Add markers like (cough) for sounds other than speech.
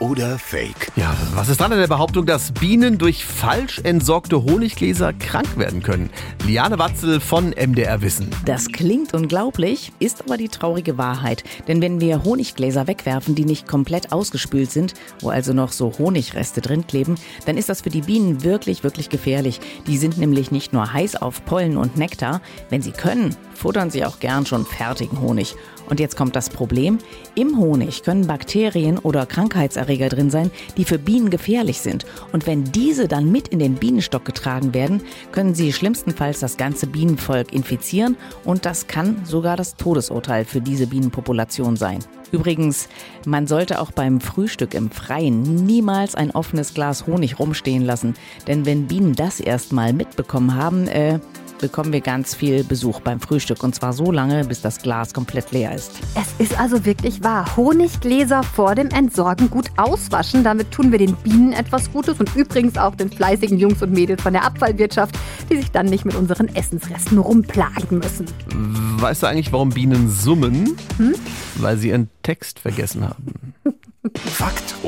oder Fake? Ja, was ist dran an der Behauptung, dass Bienen durch falsch entsorgte Honiggläser krank werden können? Liane Watzel von MDR Wissen. Das klingt unglaublich, ist aber die traurige Wahrheit. Denn wenn wir Honiggläser wegwerfen, die nicht komplett ausgespült sind, wo also noch so Honigreste drin kleben, dann ist das für die Bienen wirklich, wirklich gefährlich. Die sind nämlich nicht nur heiß auf Pollen und Nektar. Wenn sie können, futtern sie auch gern schon fertigen Honig. Und jetzt kommt das Problem. Im Honig können Bakterien oder Krankheitserreger drin sein, die für Bienen gefährlich sind. Und wenn diese dann mit in den Bienenstock getragen werden, können sie schlimmstenfalls das ganze Bienenvolk infizieren und das kann sogar das Todesurteil für diese Bienenpopulation sein. Übrigens, man sollte auch beim Frühstück im Freien niemals ein offenes Glas Honig rumstehen lassen, denn wenn Bienen das erstmal mitbekommen haben, äh, bekommen wir ganz viel Besuch beim Frühstück und zwar so lange, bis das Glas komplett leer ist. Es ist also wirklich wahr. Honiggläser vor dem Entsorgen gut auswaschen. Damit tun wir den Bienen etwas Gutes und übrigens auch den fleißigen Jungs und Mädels von der Abfallwirtschaft, die sich dann nicht mit unseren Essensresten rumplagen müssen. Weißt du eigentlich, warum Bienen summen? Hm? Weil sie ihren Text vergessen haben. (laughs)